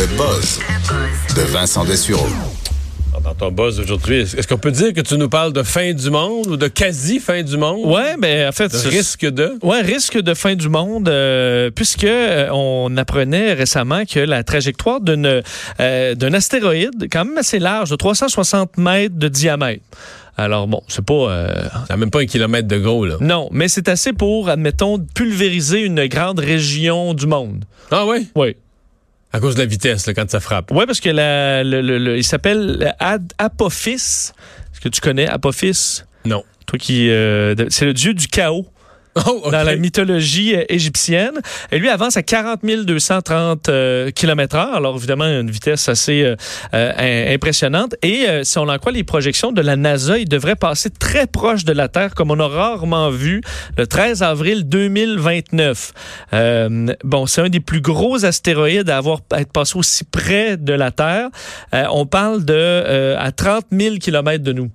Le buzz de Vincent Dessureau. Dans ton buzz aujourd'hui, est-ce qu'on peut dire que tu nous parles de fin du monde ou de quasi fin du monde? Ouais, ben en fait, De risque de? Ouais, risque de fin du monde, euh, puisque euh, on apprenait récemment que la trajectoire d'une euh, d'un astéroïde, quand même assez large, de 360 mètres de diamètre. Alors bon, c'est pas euh, Ça n'a même pas un kilomètre de gros, là. non, mais c'est assez pour, admettons, pulvériser une grande région du monde. Ah oui? Oui. À cause de la vitesse, là, quand ça frappe. Oui, parce que la, le, le- le- il s'appelle Ad- Apophis. Est-ce que tu connais Apophis? Non. Toi qui, euh, c'est le dieu du chaos. Oh, OK. dans la mythologie euh, égyptienne. Et lui avance à 40 230 euh, km heure. Alors évidemment, une vitesse assez euh, euh, im- impressionnante. Et euh, si on en croit les projections de la NASA, il devrait passer très proche de la Terre, comme on a rarement vu, le 13 avril 2029. Euh, bon, c'est un des plus gros astéroïdes à avoir à être passé aussi près de la Terre. Euh, on parle de euh, à 30 000 km de nous.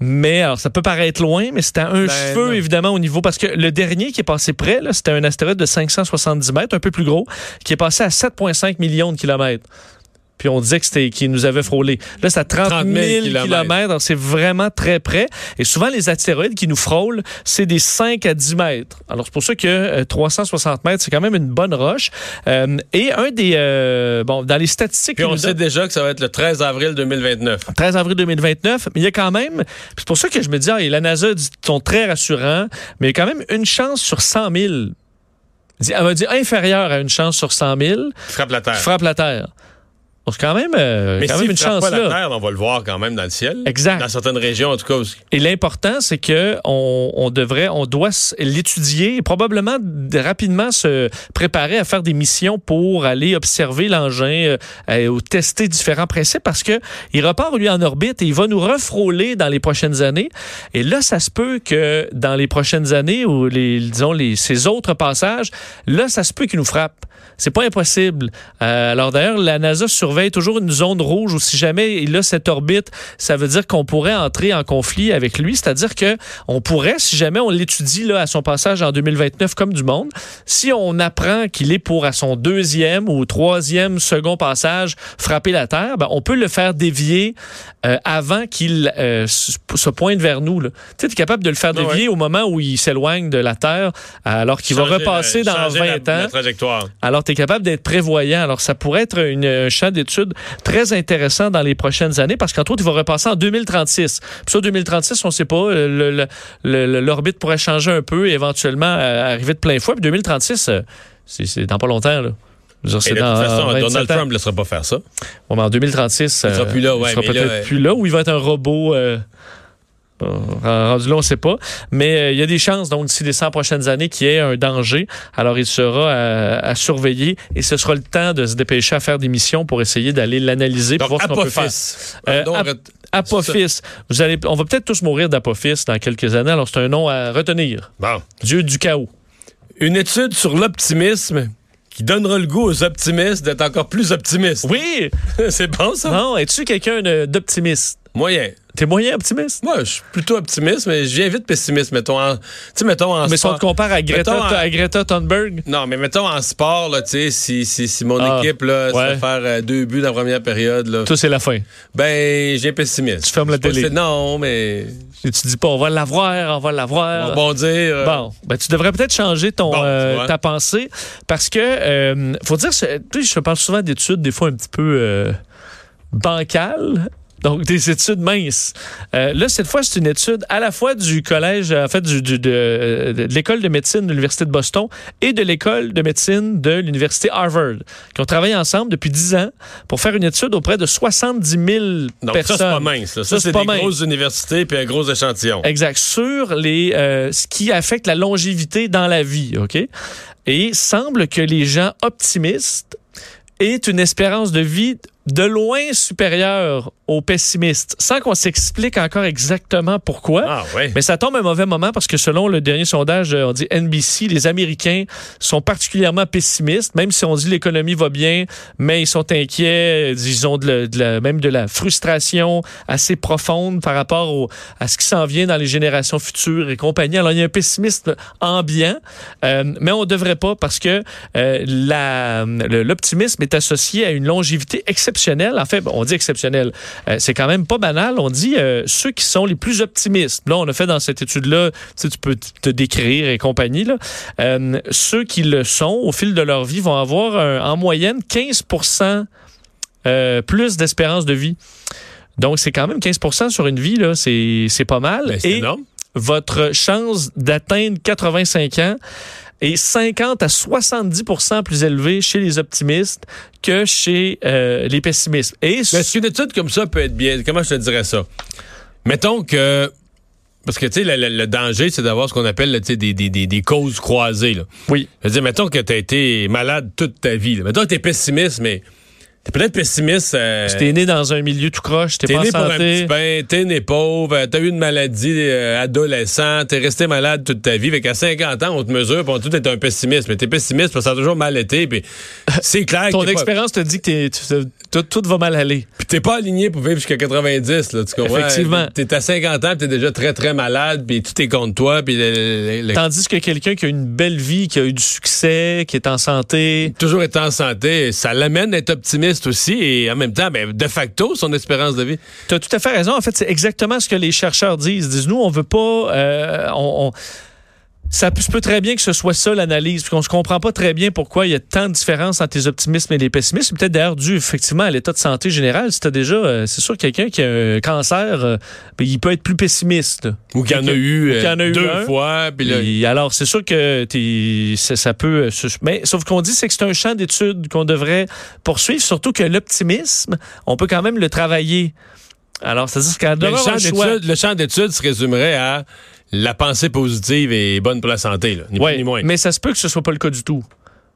Mais alors, ça peut paraître loin, mais c'était un Ben, cheveu, non. évidemment, au niveau. Parce que le dernier qui est passé près, c'était un astéroïde de 570 mètres, un peu plus gros, qui est passé à 7,5 millions de kilomètres. Puis on disait que c'était qu'il nous avait frôlé. Là, c'est à 30 000 30 000 kilomètres. C'est vraiment très près. Et souvent, les astéroïdes qui nous frôlent, c'est des 5 à 10 mètres. Alors, c'est pour ça que euh, 360 mètres, c'est quand même une bonne roche. Euh, et un des... euh, bon, dans les statistiques... Puis qu'ils on sait donnent- déjà que ça va être le 13 avril 2029. 13 avril 2029, mais il y a quand même, c'est pour ça que je me dis, ah, et la NASA dit, sont très rassurants, mais il y a quand même une chance sur 100 000. Dit- Elle va dire inférieure à une chance sur 100 000 Frappe la Terre. qui frappe la Terre. Donc, c'est quand même, euh, Mais quand même une chance pas la là. Terre, on va le voir quand même dans le ciel. Exact. Dans certaines régions, en tout cas. Et l'important, c'est que on, on devrait, on doit l'étudier et probablement de- rapidement se préparer à faire des missions pour aller observer l'engin euh, euh, ou tester différents principes parce que il repart lui en orbite et il va nous refrôler dans les prochaines années. Et là, ça se peut que dans les prochaines années ou les, disons les ces autres passages, là, ça se peut qu'il nous frappe. C'est pas impossible. Euh, alors d'ailleurs, la NASA surveille toujours une zone rouge où si jamais il a cette orbite, ça veut dire qu'on pourrait entrer en conflit avec lui. C'est-à-dire que on pourrait, si jamais on l'étudie là à son passage en 2029 comme du monde, si on apprend qu'il est pour à son deuxième ou troisième second passage frapper la Terre, ben, on peut le faire dévier euh, avant qu'il euh, se pointe vers nous. là. Tu sais, es capable de le faire Ah ouais. dévier au moment où il s'éloigne de la Terre, alors qu'il va repasser euh, dans changer 20 la- ans. La trajectoire. Alors, tu es capable d'être prévoyant. Alors, ça pourrait être une, un champ très intéressant dans les prochaines années parce qu'entre autres, il va repasser en 2036. Puis ça, 2036, on ne sait pas. euh, L'orbite pourrait changer un peu et éventuellement euh, arriver de plein fouet. Puis 2036, euh, c'est dans pas longtemps. Là. Dire, de dans toute façon, 27 Donald. Trump ne laissera pas faire ça. Bon, mais en 2036, Il sera plus là, ouais, il sera peut-être plus là ou il va être un robot. euh, rendu là, on ne sait pas. Mais euh, il y a des chances, donc, d'ici les 100 prochaines années, qu'il y ait un danger. Alors, il sera à, à surveiller et ce sera le temps de se dépêcher à faire des missions pour essayer d'aller l'analyser pour voir ce qu'on peut faire. Apophis. Euh, Donc, Ap- Apophis. Vous allez, on va peut-être tous mourir d'Apophis dans quelques années. Alors, c'est un nom à retenir. bon. Dieu du chaos. Une étude sur l'optimisme qui donnera le goût aux optimistes d'être encore plus optimistes. Oui! C'est bon, ça? Non, es-tu quelqu'un d'optimiste? Moyen. T'es moyen optimiste? Moi, je suis plutôt optimiste, mais je viens vite pessimiste, mettons. En, mettons en Mais si on te compare à Greta, Mettons en- à Greta Thunberg, Non, mais mettons en sport, là, tu sais, si, si, si mon Ah, équipe, là, se fait faire euh, deux buts dans la première période, là, tout c'est la fin. ben, j'ai pessimiste. Tu fermes la télé. Non, mais. Et tu dis pas, on va l'avoir, on va On l'avoir. va bondir. euh, Bon, ben, tu devrais peut-être changer ton, Bon, euh, ta pensée parce que, euh, faut dire, c'est- tu sais, je parle souvent d'études, des fois un petit peu bancales. Donc, des études minces. Euh, là, cette fois, c'est une étude à la fois du collège, en fait, du, du- de, euh, de l'école de médecine de l'Université de Boston et de l'école de médecine de l'Université Harvard, qui ont travaillé ensemble depuis 10 ans pour faire une étude auprès de 70 000 Donc, personnes. ça, c'est pas mince. là. Ça, Ça, c'est des mince. grosses universités puis un gros échantillon. Exact. Sur les, euh, ce qui affecte la longévité dans la vie, OK? Et il semble que les gens optimistes aient une espérance de vie de loin supérieur aux pessimistes, sans qu'on s'explique encore exactement pourquoi. Ah ouais. Mais ça tombe à un mauvais moment parce que selon le dernier sondage, euh, on dit NBC, les Américains sont particulièrement pessimistes, même si on dit l'économie va bien, mais ils sont inquiets, ils ont de la- de la- même de la frustration assez profonde par rapport au- à ce qui s'en vient dans les générations futures et compagnie. Alors il y a un pessimisme ambiant, euh, mais on devrait pas parce que euh, l'optimisme est associé à une longévité exceptionnelle. En fait, on dit exceptionnelle. Euh, c'est quand même pas banal. On dit euh, ceux qui sont les plus optimistes. Là, on a fait dans cette étude-là, tu, sais, tu peux te décrire et compagnie. Là. Euh, ceux qui le sont au fil de leur vie vont avoir un- en moyenne 15% euh, plus d'espérance de vie. Donc, c'est quand même 15% sur une vie, là, c'est c'est pas mal. Ben, c'est Et énorme. votre chance d'atteindre 85 ans est 50 à 70% plus élevée chez les optimistes que chez euh, les pessimistes. Et Mais est-ce qu'une étude comme ça peut être bien? Comment je te dirais ça? Mettons que. Parce que, tu sais, le, le- le danger, c'est d'avoir ce qu'on appelle là, des, des, des, des causes croisées. Là. oui, Je veux dire, mettons que tu as été malade toute ta vie. là. Mettons que tu es pessimiste, mais tu peut-être pessimiste. euh, t'es né dans un milieu tout croche, t'es T'es pas en né pour un petit santé. t'es né pauvre, t'as eu une maladie euh, adolescent, t'es resté malade toute ta vie. Fait qu'à 50 ans, on te mesure, puis on tout est un pessimiste. Mais t'es pessimiste parce que ça a toujours mal été, puis c'est clair Ton que t'es pas, expérience te dit que t'es- tu- tout, tout va mal aller. puis t'es pas aligné pour vivre jusqu'à 90, là, tu comprends? Effectivement. T'es à 50 ans, t'es déjà très, très malade, puis tout est contre toi, puis le- le- le- Tandis que quelqu'un qui a une belle vie, qui a eu du succès, qui est en santé, toujours été en santé, ça l'amène à être optimiste aussi, et en même temps, ben, de facto, son espérance de vie. Tu as tout à fait raison. En fait, c'est exactement ce que les chercheurs disent. Ils disent, nous, on veut pas... euh, on, on- ça peut- se très bien que ce soit ça l'analyse, puis qu'on ne comprend pas très bien pourquoi il y a tant de différences entre les optimistes et les pessimistes. C'est peut-être d'ailleurs dû effectivement à l'état de santé général. Si déjà, euh, c'est sûr, quelqu'un qui a un cancer, euh, ben, il peut être plus pessimiste. Ou qu'il y en a eu, y en a euh, eu deux un. fois, puis là, Et alors, c'est sûr que ça, peut. euh, se- Mais sauf qu'on dit, c'est que c'est un champ d'études qu'on devrait poursuivre, surtout que l'optimisme, on peut quand même le travailler. Alors, c'est-à-dire qu'à le le champ d'études se résumerait à la pensée positive et bonne pour la santé, là, ni Ouais, plus ni moins. mais ça se peut que ce soit pas le cas du tout.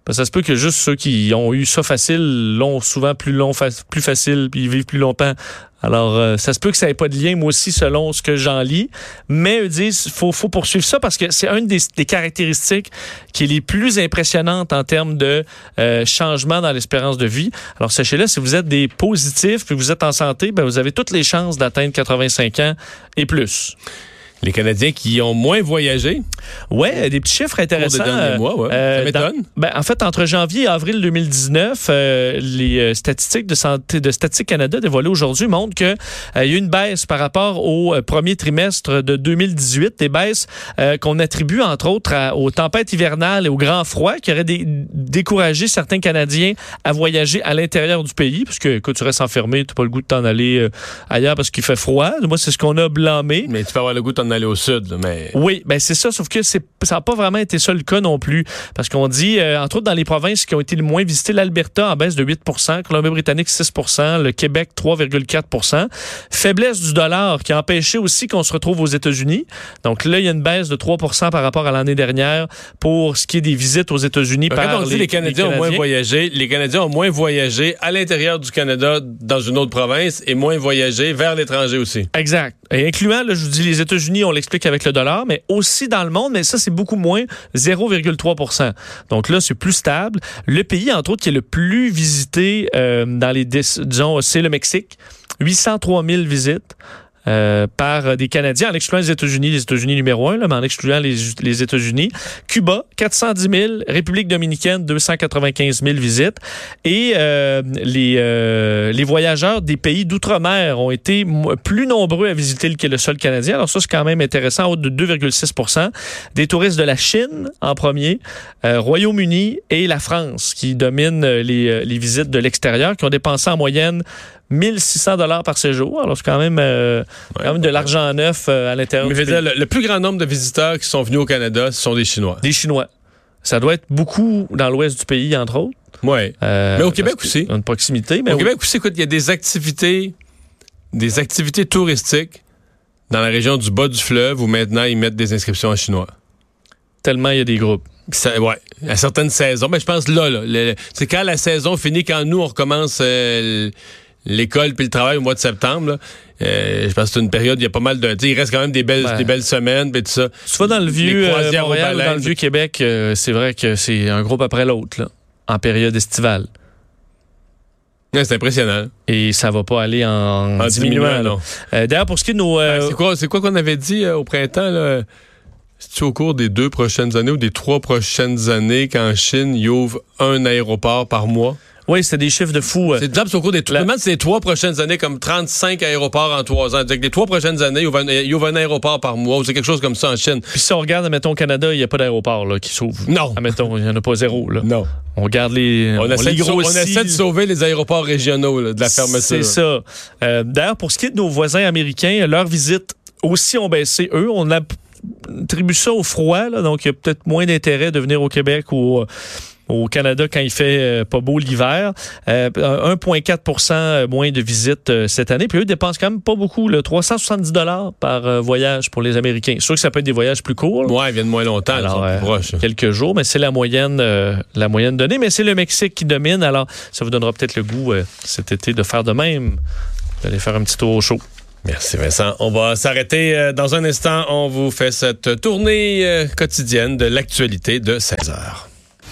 Parce que ça se peut que juste ceux qui ont eu ça facile l'ont souvent plus long, fa- plus facile, puis ils vivent plus longtemps. Alors, euh, ça se peut que ça n'ait pas de lien, moi aussi, selon ce que j'en lis. Mais eux disent, faut, faut poursuivre ça parce que c'est une des, des caractéristiques qui est les plus impressionnantes en termes de euh, changement dans l'espérance de vie. Alors, sachez-le, si vous êtes des positifs, puis vous êtes en santé, ben, vous avez toutes les chances d'atteindre 85 ans et plus. Les Canadiens qui ont moins voyagé Ouais, des petits chiffres intéressants. euh, mois, ouais. euh, ça m'étonne. Ben, en fait, entre janvier et avril 2019, euh, les euh, statistiques de santé de Statistique Canada dévoilées aujourd'hui montrent que euh, il y a eu une baisse par rapport au euh, premier trimestre de 2018, des baisses euh, qu'on attribue entre autres à- aux tempêtes hivernales et au grand froid qui auraient dé- découragé certains Canadiens à voyager à l'intérieur du pays, parce que quand tu restes enfermé, tu n'as pas le goût de t'en aller euh, ailleurs parce qu'il fait froid. Moi, c'est ce qu'on a blâmé. Mais tu peux avoir le goût aller au sud, là, mais... Oui, ben c'est ça, sauf que c'est ça n'a pas vraiment été ça le cas non plus. Parce qu'on dit, euh, entre autres, dans les provinces qui ont été le moins visitées, l'Alberta en baisse de 8% Colombie-Britannique 6% le Québec 3,4% Faiblesse du dollar qui a empêché aussi qu'on se retrouve aux États-Unis. Donc là, il y a une baisse de 3% par rapport à l'année dernière pour ce qui est des visites aux États-Unis par Quand on dit? les Canadiens ont moins voyagé, les Canadiens ont moins voyagé à l'intérieur du Canada dans une autre province et moins voyagé vers l'étranger aussi. Exact. Et incluant, là, je vous dis, les États-Unis, on l'explique avec le dollar, mais aussi dans le monde, mais ça, c'est beaucoup moins, 0,3 Donc là, c'est plus stable. Le pays, entre autres, qui est le plus visité euh, dans les, dis- disons, c'est le Mexique. 803 000 visites. Euh, par des Canadiens, en excluant les États-Unis, les États-Unis numéro un, là, mais en excluant les, les États-Unis. Cuba, 410 000. République dominicaine, 295 000 visites. Et euh, les, euh, les voyageurs des pays d'outre-mer ont été plus nombreux à visiter le, le sol canadien. Alors ça, c'est quand même intéressant, en haut de 2,6% Des touristes de la Chine en premier, euh, Royaume-Uni et la France qui dominent euh, les, les visites de l'extérieur, qui ont dépensé en moyenne 1600 dollars par séjour. Alors c'est quand même, euh, quand même de l'argent neuf euh, à l'intérieur Mais du je veux pays. dire, le, le plus grand nombre de visiteurs qui sont venus au Canada, ce sont des Chinois. Des Chinois. Ça doit être beaucoup dans l'ouest du pays, entre autres. Ouais. Euh, Mais au Québec aussi. Une proximité. Mais Au oui. Québec aussi, écoute, il y a des activités, des activités touristiques dans la région du bas du fleuve où maintenant ils mettent des inscriptions en chinois. tellement il y a des groupes. Ça, ouais. à certaines saisons. Mais je pense là, là c'est quand la saison finit, quand nous, on recommence euh, l'école puis le travail au mois de septembre. Là. Euh, je pense que c'est une période, il y a pas mal de. Il reste quand même des belles, des belles semaines, puis tout ça. Tu vas dans le vieux euh, Montréal ou dans le vieux Québec, euh, c'est vrai que c'est un groupe après l'autre, en période estivale. c'est impressionnant. Et ça va pas aller en, diminuant. D'ailleurs, pour ce qui est de nos. Ben, c'est quoi, c'est quoi qu'on avait dit au printemps là? C'est au cours des deux prochaines années ou des trois prochaines années qu'en Chine, il ouvre un aéroport par mois? Oui, c'était des chiffres de fou. Euh. C'est exemple au cours des la... ces trois prochaines années, comme 35 aéroports en trois ans. C'est-à-dire que les trois prochaines années, il ouvre un, aéroport par mois ou c'est quelque chose comme ça en Chine. Puis si on regarde, mettons, au Canada, il n'y a pas d'aéroport qui s'ouvre. Non. Admettons, il n'y en a pas zéro. Là. Non. On garde les. On, essaie, de, on essaie, de, sauver les aéroports régionaux de la fermeture. C'est ça. Euh, D'ailleurs, pour ce qui est de nos voisins américains, leurs visites aussi ont baissé, eux. On attribue ça au froid, là, donc il y a peut-être moins d'intérêt de venir au Québec ou au Canada quand il fait euh, pas beau l'hiver. 1,4 euh, moins de visites euh, cette année. Puis eux dépensent quand même pas beaucoup, là, 370 dollars par voyage pour les Américains. Sûr que ça peut être des voyages plus courts. Ouais, ils viennent moins longtemps, alors, quelques jours, mais c'est la moyenne, la moyenne donnée. Mais c'est le Mexique qui domine, alors ça vous donnera peut-être le goût cet été de faire de même, d'aller faire un petit tour au chaud. Merci Vincent. On va s'arrêter dans un instant. On vous fait cette tournée quotidienne de l'actualité de 16 heures.